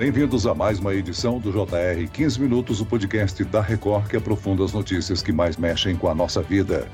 Bem-vindos a mais uma edição do JR 15 Minutos, o podcast da Record que aprofunda as notícias que mais mexem com a nossa vida.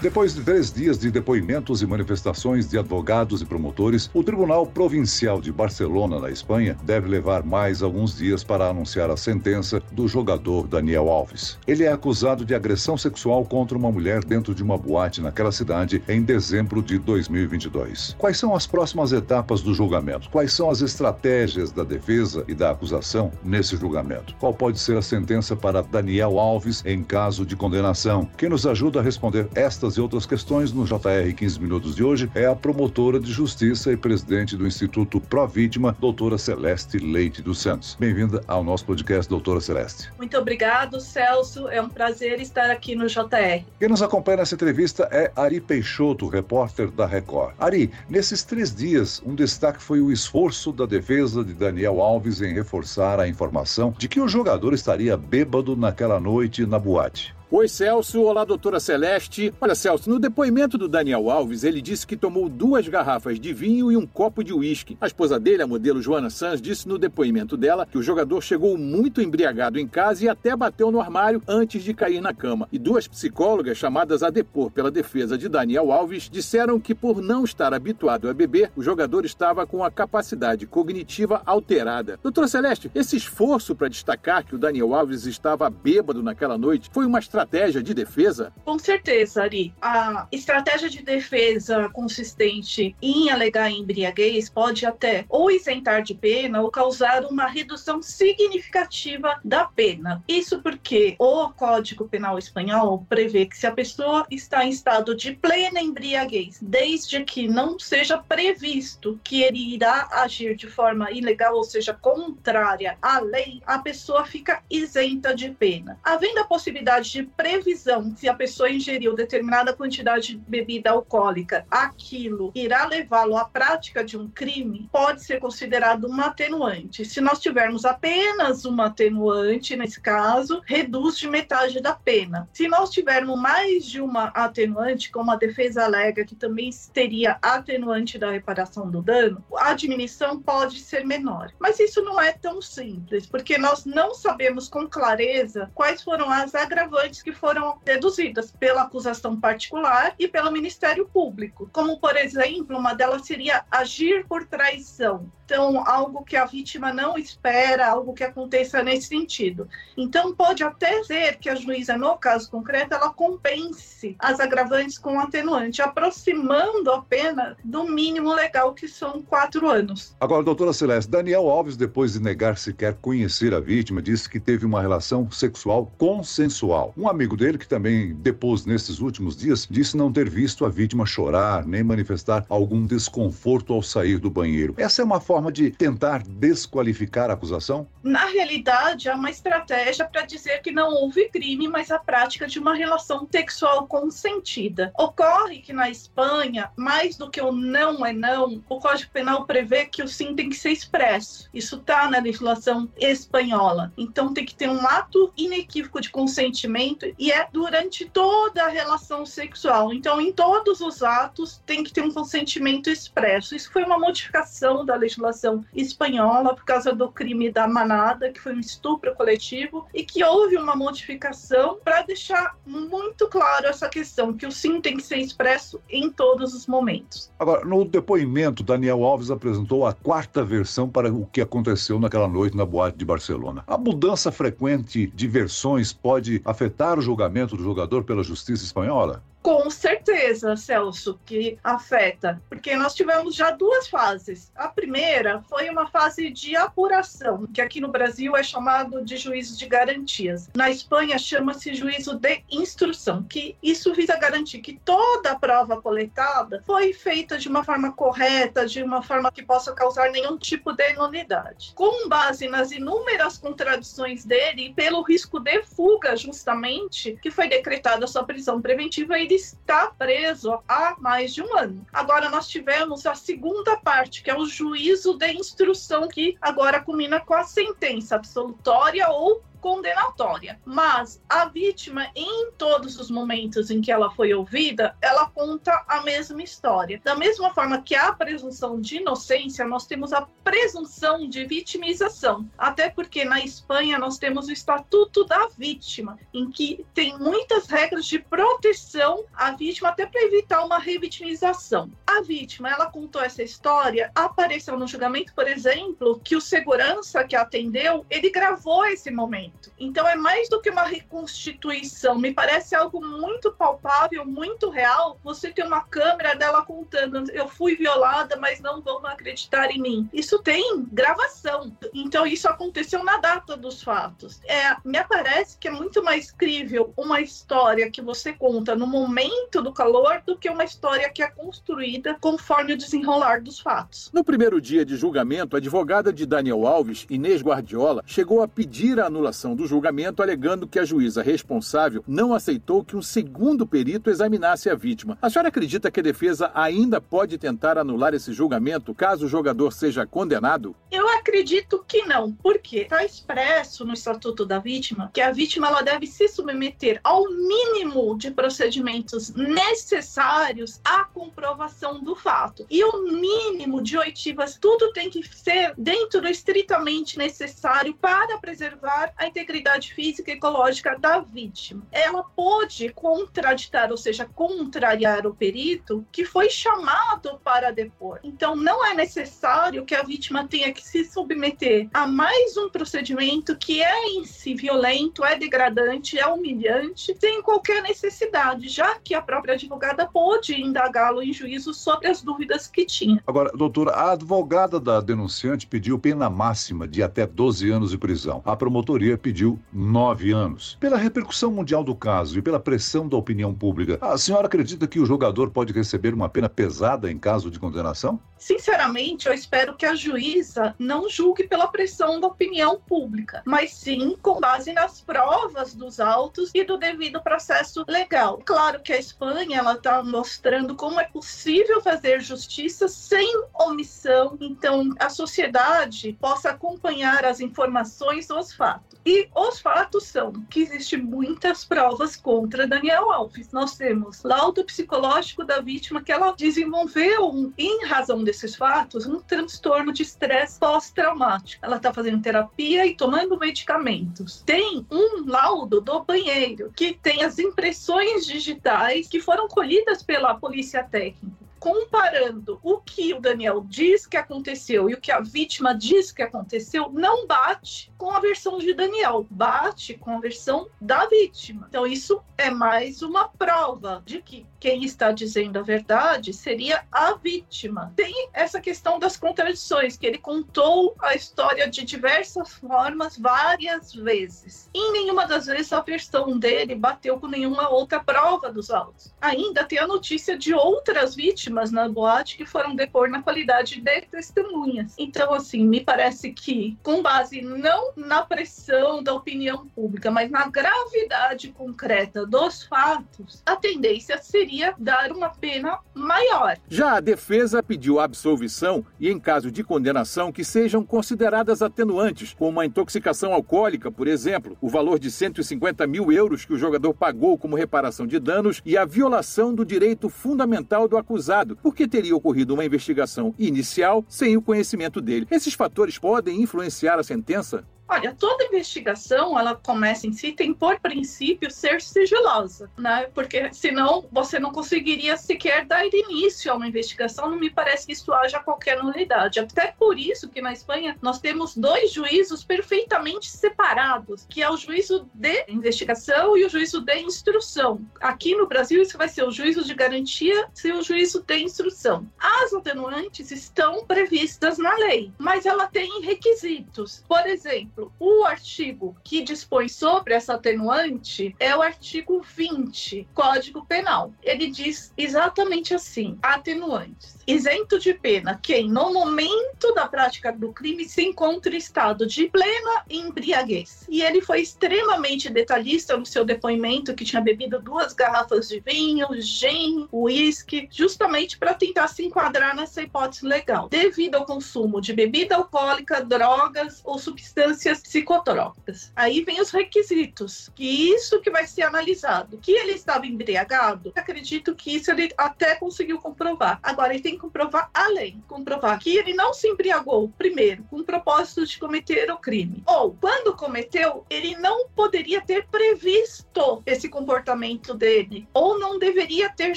Depois de três dias de depoimentos e manifestações de advogados e promotores, o Tribunal Provincial de Barcelona, na Espanha, deve levar mais alguns dias para anunciar a sentença do jogador Daniel Alves. Ele é acusado de agressão sexual contra uma mulher dentro de uma boate naquela cidade em dezembro de 2022. Quais são as próximas etapas do julgamento? Quais são as estratégias da defesa e da acusação nesse julgamento? Qual pode ser a sentença para Daniel Alves em caso de condenação? Quem nos ajuda a responder estas essas e outras questões no JR 15 Minutos de hoje é a promotora de justiça e presidente do Instituto Pró Vítima, doutora Celeste Leite dos Santos. Bem-vinda ao nosso podcast, doutora Celeste. Muito obrigado, Celso. É um prazer estar aqui no JR. Quem nos acompanha nessa entrevista é Ari Peixoto, repórter da Record. Ari, nesses três dias, um destaque foi o esforço da defesa de Daniel Alves em reforçar a informação de que o jogador estaria bêbado naquela noite na boate. Oi, Celso. Olá, doutora Celeste. Olha, Celso, no depoimento do Daniel Alves, ele disse que tomou duas garrafas de vinho e um copo de uísque. A esposa dele, a modelo Joana Sanz, disse no depoimento dela que o jogador chegou muito embriagado em casa e até bateu no armário antes de cair na cama. E duas psicólogas, chamadas a depor pela defesa de Daniel Alves, disseram que, por não estar habituado a beber, o jogador estava com a capacidade cognitiva alterada. Doutora Celeste, esse esforço para destacar que o Daniel Alves estava bêbado naquela noite foi uma estratégia estratégia de defesa? Com certeza, Ari. A estratégia de defesa consistente em alegar embriaguez pode até ou isentar de pena ou causar uma redução significativa da pena. Isso porque o Código Penal Espanhol prevê que se a pessoa está em estado de plena embriaguez, desde que não seja previsto que ele irá agir de forma ilegal, ou seja, contrária à lei, a pessoa fica isenta de pena. Havendo a possibilidade de previsão se a pessoa ingeriu determinada quantidade de bebida alcoólica, aquilo irá levá-lo à prática de um crime, pode ser considerado uma atenuante. Se nós tivermos apenas uma atenuante, nesse caso, reduz de metade da pena. Se nós tivermos mais de uma atenuante, como a defesa alega que também teria atenuante da reparação do dano, a diminuição pode ser menor. Mas isso não é tão simples, porque nós não sabemos com clareza quais foram as agravantes que foram deduzidas pela acusação particular e pelo Ministério Público, como, por exemplo, uma delas seria agir por traição. Então, algo que a vítima não espera, algo que aconteça nesse sentido. Então, pode até ser que a juíza, no caso concreto, ela compense as agravantes com atenuante, aproximando a pena do mínimo legal, que são quatro anos. Agora, doutora Celeste, Daniel Alves, depois de negar sequer conhecer a vítima, disse que teve uma relação sexual consensual. Um amigo dele, que também depôs nesses últimos dias, disse não ter visto a vítima chorar nem manifestar algum desconforto ao sair do banheiro. Essa é uma forma forma de tentar desqualificar a acusação? Na realidade, é uma estratégia para dizer que não houve crime, mas a prática de uma relação sexual consentida. Ocorre que na Espanha, mais do que o não é não, o Código Penal prevê que o sim tem que ser expresso. Isso está na legislação espanhola. Então tem que ter um ato inequívoco de consentimento e é durante toda a relação sexual. Então, em todos os atos tem que ter um consentimento expresso. Isso foi uma modificação da legislação legislação espanhola por causa do crime da manada, que foi um estupro coletivo, e que houve uma modificação para deixar muito claro essa questão, que o sim tem que ser expresso em todos os momentos. Agora, no depoimento, Daniel Alves apresentou a quarta versão para o que aconteceu naquela noite na boate de Barcelona. A mudança frequente de versões pode afetar o julgamento do jogador pela justiça espanhola? Com certeza, Celso, que afeta, porque nós tivemos já duas fases. A primeira foi uma fase de apuração, que aqui no Brasil é chamado de juízo de garantias. Na Espanha chama-se juízo de instrução, que isso visa garantir que toda a prova coletada foi feita de uma forma correta, de uma forma que possa causar nenhum tipo de nulidade. Com base nas inúmeras contradições dele e pelo risco de fuga, justamente, que foi decretada sua prisão preventiva, ele está preso há mais de um ano. Agora nós tivemos a segunda parte, que é o juízo de instrução, que agora culmina com a sentença absolutória ou condenatória. Mas a vítima, em todos os momentos em que ela foi ouvida, ela conta a mesma história. Da mesma forma que a presunção de inocência, nós temos a presunção de vitimização. Até porque na Espanha nós temos o Estatuto da Vítima, em que tem muitas regras de proteção à vítima, até para evitar uma revitimização. A vítima, ela contou essa história, apareceu no julgamento, por exemplo, que o segurança que atendeu, ele gravou esse momento. Então é mais do que uma reconstituição, me parece algo muito palpável, muito real. Você tem uma câmera dela contando: eu fui violada, mas não vão acreditar em mim. Isso tem gravação. Então isso aconteceu na data dos fatos. É, me parece que é muito mais crível uma história que você conta no momento do calor do que uma história que é construída conforme o desenrolar dos fatos. No primeiro dia de julgamento, a advogada de Daniel Alves, Inês Guardiola, chegou a pedir a anulação do julgamento, alegando que a juíza responsável não aceitou que um segundo perito examinasse a vítima. A senhora acredita que a defesa ainda pode tentar anular esse julgamento caso o jogador seja condenado? Eu acredito que não, porque está expresso no Estatuto da Vítima que a vítima ela deve se submeter ao mínimo de procedimentos necessários à comprovação do fato. E o mínimo de oitivas, tudo tem que ser dentro do estritamente necessário para preservar a integridade física e ecológica da vítima. Ela pode contraditar, ou seja, contrariar o perito que foi chamado para depor. Então, não é necessário que a vítima tenha que se submeter a mais um procedimento que é em si violento, é degradante, é humilhante, sem qualquer necessidade, já que a própria advogada pôde indagá-lo em juízo sobre as dúvidas que tinha. Agora, doutora, a advogada da denunciante pediu pena máxima de até 12 anos de prisão. A promotoria pediu 9 anos. Pela repercussão mundial do caso e pela pressão da opinião pública, a senhora acredita que o jogador pode receber uma pena pesada em caso de condenação? Sinceramente, eu espero que a juíza não julgue pela pressão da opinião pública, mas sim com base nas provas dos autos e do devido processo legal. Claro que a Espanha ela está mostrando como é possível fazer justiça sem omissão, então a sociedade possa acompanhar as informações dos fatos. E os fatos são que existem muitas provas contra Daniel Alves. Nós temos laudo psicológico da vítima que ela desenvolveu em razão desses fatos um transtorno de estresse pós-traumático. Ela está fazendo terapia e tomando medicamentos. Tem um laudo do banheiro que tem as impressões digitais que foram colhidas pela polícia técnica comparando o que o Daniel diz que aconteceu e o que a vítima diz que aconteceu, não bate com a versão de Daniel, bate com a versão da vítima. Então, isso é mais uma prova de que quem está dizendo a verdade seria a vítima. Tem essa questão das contradições, que ele contou a história de diversas formas, várias vezes. Em nenhuma das vezes a versão dele bateu com nenhuma outra prova dos autos. Ainda tem a notícia de outras vítimas na boate que foram depor na qualidade de testemunhas. Então, assim, me parece que, com base não na pressão da opinião pública, mas na gravidade concreta dos fatos, a tendência seria dar uma pena maior. Já a defesa pediu absolvição e, em caso de condenação, que sejam consideradas atenuantes, como a intoxicação alcoólica, por exemplo, o valor de 150 mil euros que o jogador pagou como reparação de danos e a violação do direito fundamental do acusado, porque teria ocorrido uma investigação inicial sem o conhecimento dele. Esses fatores podem influenciar a sentença? Olha, toda investigação, ela começa em si, tem por princípio ser sigilosa, né? Porque senão você não conseguiria sequer dar início a uma investigação, não me parece que isso haja qualquer nulidade. Até por isso que na Espanha nós temos dois juízos perfeitamente separados, que é o juízo de investigação e o juízo de instrução. Aqui no Brasil isso vai ser o juízo de garantia e o juízo de instrução. As atenuantes estão previstas na lei, mas ela tem requisitos. Por exemplo, exemplo, o artigo que dispõe sobre essa atenuante é o artigo 20, Código Penal. Ele diz exatamente assim: atenuantes isento de pena quem, no momento da prática do crime, se encontra em estado de plena embriaguez. E ele foi extremamente detalhista no seu depoimento, que tinha bebido duas garrafas de vinho, gin, uísque, justamente para tentar se enquadrar nessa hipótese legal, devido ao consumo de bebida alcoólica, drogas ou substâncias psicotrópicas. Aí vem os requisitos, que isso que vai ser analisado. Que ele estava embriagado, acredito que isso ele até conseguiu comprovar. Agora ele tem comprovar além, comprovar que ele não se embriagou, primeiro, com o propósito de cometer o crime, ou quando cometeu, ele não poderia ter previsto esse comportamento dele, ou não deveria ter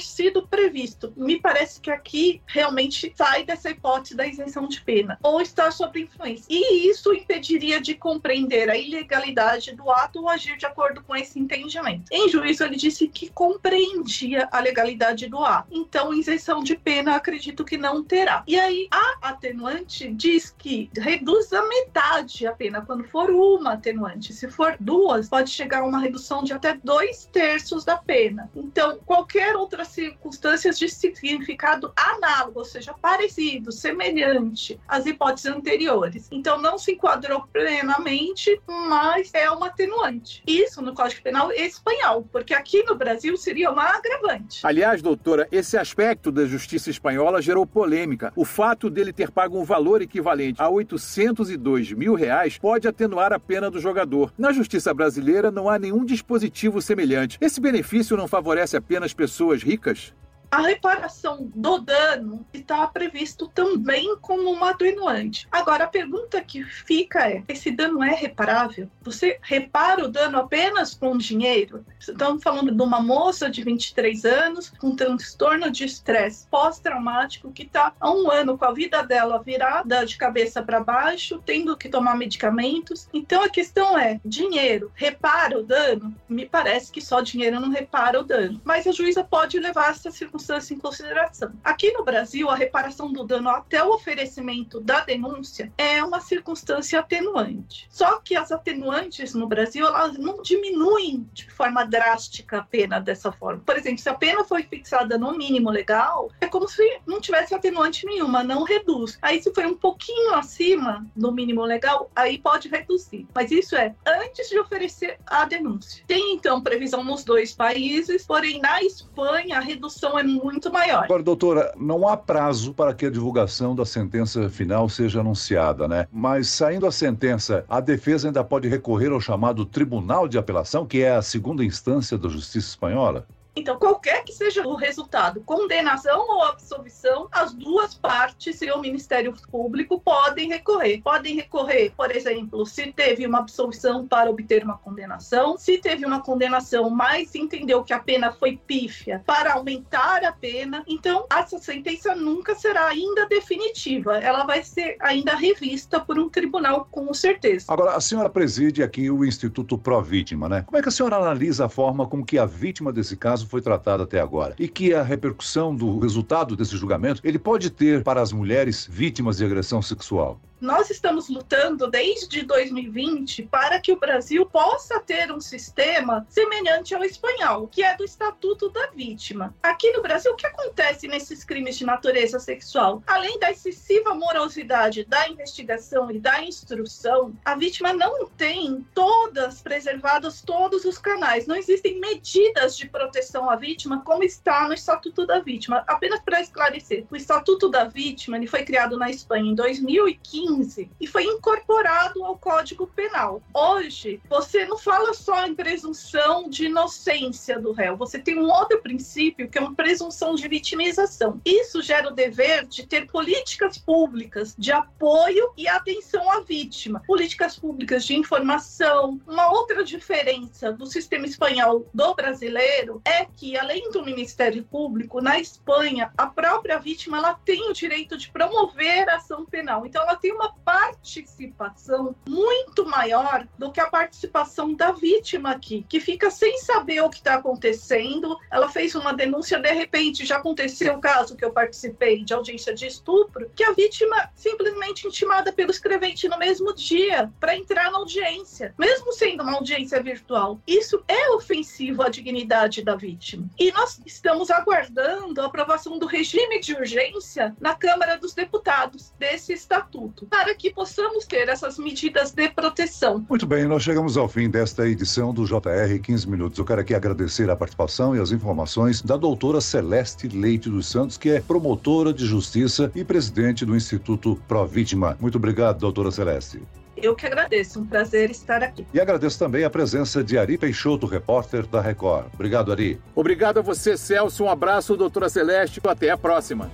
sido previsto. Me parece que aqui realmente sai dessa hipótese da isenção de pena, ou está sob influência. E isso impediria de compreender a ilegalidade do ato ou agir de acordo com esse entendimento. Em juízo, ele disse que compreendia a legalidade do ato. Então, isenção de pena, acredito que não terá. E aí, a atenuante diz que reduz a metade a pena quando for uma atenuante. Se for duas, pode chegar a uma redução de até dois terços da pena. Então, qualquer outra circunstância de significado análogo, ou seja, parecido, semelhante às hipóteses anteriores. Então, não se enquadrou plenamente, mas é uma atenuante. Isso no Código Penal espanhol, porque aqui no Brasil seria uma agravante. Aliás, doutora, esse aspecto da justiça espanhola gerou polêmica. O fato dele ter pago um valor equivalente a 802 mil reais pode atenuar a pena do jogador. Na justiça brasileira não há nenhum dispositivo semelhante. Esse benefício não favorece apenas pessoas ricas? A reparação do dano está previsto também como uma atenuante. Agora, a pergunta que fica é: esse dano é reparável? Você repara o dano apenas com dinheiro? Estamos falando de uma moça de 23 anos com transtorno de estresse pós-traumático que está há um ano com a vida dela virada de cabeça para baixo, tendo que tomar medicamentos. Então, a questão é: dinheiro repara o dano? Me parece que só dinheiro não repara o dano. Mas a juíza pode levar essa circunstância circunstância em consideração. Aqui no Brasil, a reparação do dano até o oferecimento da denúncia é uma circunstância atenuante. Só que as atenuantes no Brasil, elas não diminuem de forma drástica a pena dessa forma. Por exemplo, se a pena foi fixada no mínimo legal, é como se não tivesse atenuante nenhuma, não reduz. Aí se foi um pouquinho acima do mínimo legal, aí pode reduzir. Mas isso é antes de oferecer a denúncia. Tem então previsão nos dois países, porém na Espanha a redução é muito maior. Agora, doutora, não há prazo para que a divulgação da sentença final seja anunciada, né? Mas saindo a sentença, a defesa ainda pode recorrer ao chamado Tribunal de Apelação, que é a segunda instância da Justiça Espanhola? Então, qualquer que seja o resultado, condenação ou absolvição, as duas partes e o Ministério Público podem recorrer. Podem recorrer, por exemplo, se teve uma absolvição para obter uma condenação, se teve uma condenação, mas entendeu que a pena foi pífia, para aumentar a pena. Então, essa sentença nunca será ainda definitiva. Ela vai ser ainda revista por um tribunal, com certeza. Agora, a senhora preside aqui o Instituto Pró Vítima, né? Como é que a senhora analisa a forma como que a vítima desse caso caso foi tratado até agora e que a repercussão do resultado desse julgamento ele pode ter para as mulheres vítimas de agressão sexual. Nós estamos lutando desde 2020 para que o Brasil possa ter um sistema semelhante ao espanhol, que é do Estatuto da Vítima. Aqui no Brasil, o que acontece nesses crimes de natureza sexual? Além da excessiva morosidade da investigação e da instrução, a vítima não tem todas preservadas todos os canais. Não existem medidas de proteção à vítima como está no Estatuto da Vítima. Apenas para esclarecer, o Estatuto da Vítima ele foi criado na Espanha em 2015 2015 e foi incorporado ao Código Penal. Hoje, você não fala só em presunção de inocência do réu, você tem um outro princípio que é uma presunção de vitimização. Isso gera o dever de ter políticas públicas de apoio e atenção à vítima, políticas públicas de informação. Uma outra diferença do sistema espanhol do brasileiro é que, além do Ministério Público, na Espanha, a própria vítima ela tem o direito de promover ação penal. Então, ela tem uma uma participação muito maior do que a participação da vítima aqui, que fica sem saber o que está acontecendo. Ela fez uma denúncia, de repente já aconteceu o caso que eu participei de audiência de estupro, que a vítima simplesmente intimada pelo escrevente no mesmo dia para entrar na audiência, mesmo sendo uma audiência virtual. Isso é ofensivo à dignidade da vítima. E nós estamos aguardando a aprovação do regime de urgência na Câmara dos Deputados desse estatuto, para que possamos ter essas medidas de proteção. Muito bem, nós chegamos ao fim desta edição do JR 15 Minutos. Eu quero aqui agradecer a participação e as informações da doutora Celeste Leite dos Santos, que é promotora de justiça e presidente do Instituto Pro Vítima. Muito obrigado, doutora Celeste. Eu que agradeço, um prazer estar aqui. E agradeço também a presença de Ari Peixoto, repórter da Record. Obrigado, Ari. Obrigado a você, Celso. Um abraço, doutora Celeste. Até a próxima.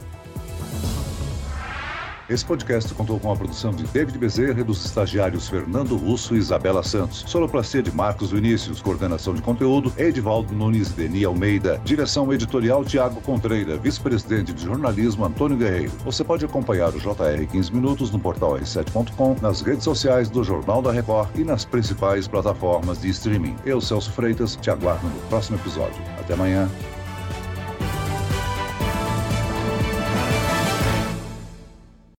Esse podcast contou com a produção de David Bezerra e dos estagiários Fernando Russo e Isabela Santos. Sonoplastia de Marcos Vinícius. Coordenação de conteúdo, Edivaldo Nunes Deni Almeida. Direção editorial, Tiago Contreira. Vice-presidente de jornalismo, Antônio Guerreiro. Você pode acompanhar o JR 15 Minutos no portal r7.com, nas redes sociais do Jornal da Record e nas principais plataformas de streaming. Eu, Celso Freitas, te aguardo no próximo episódio. Até amanhã.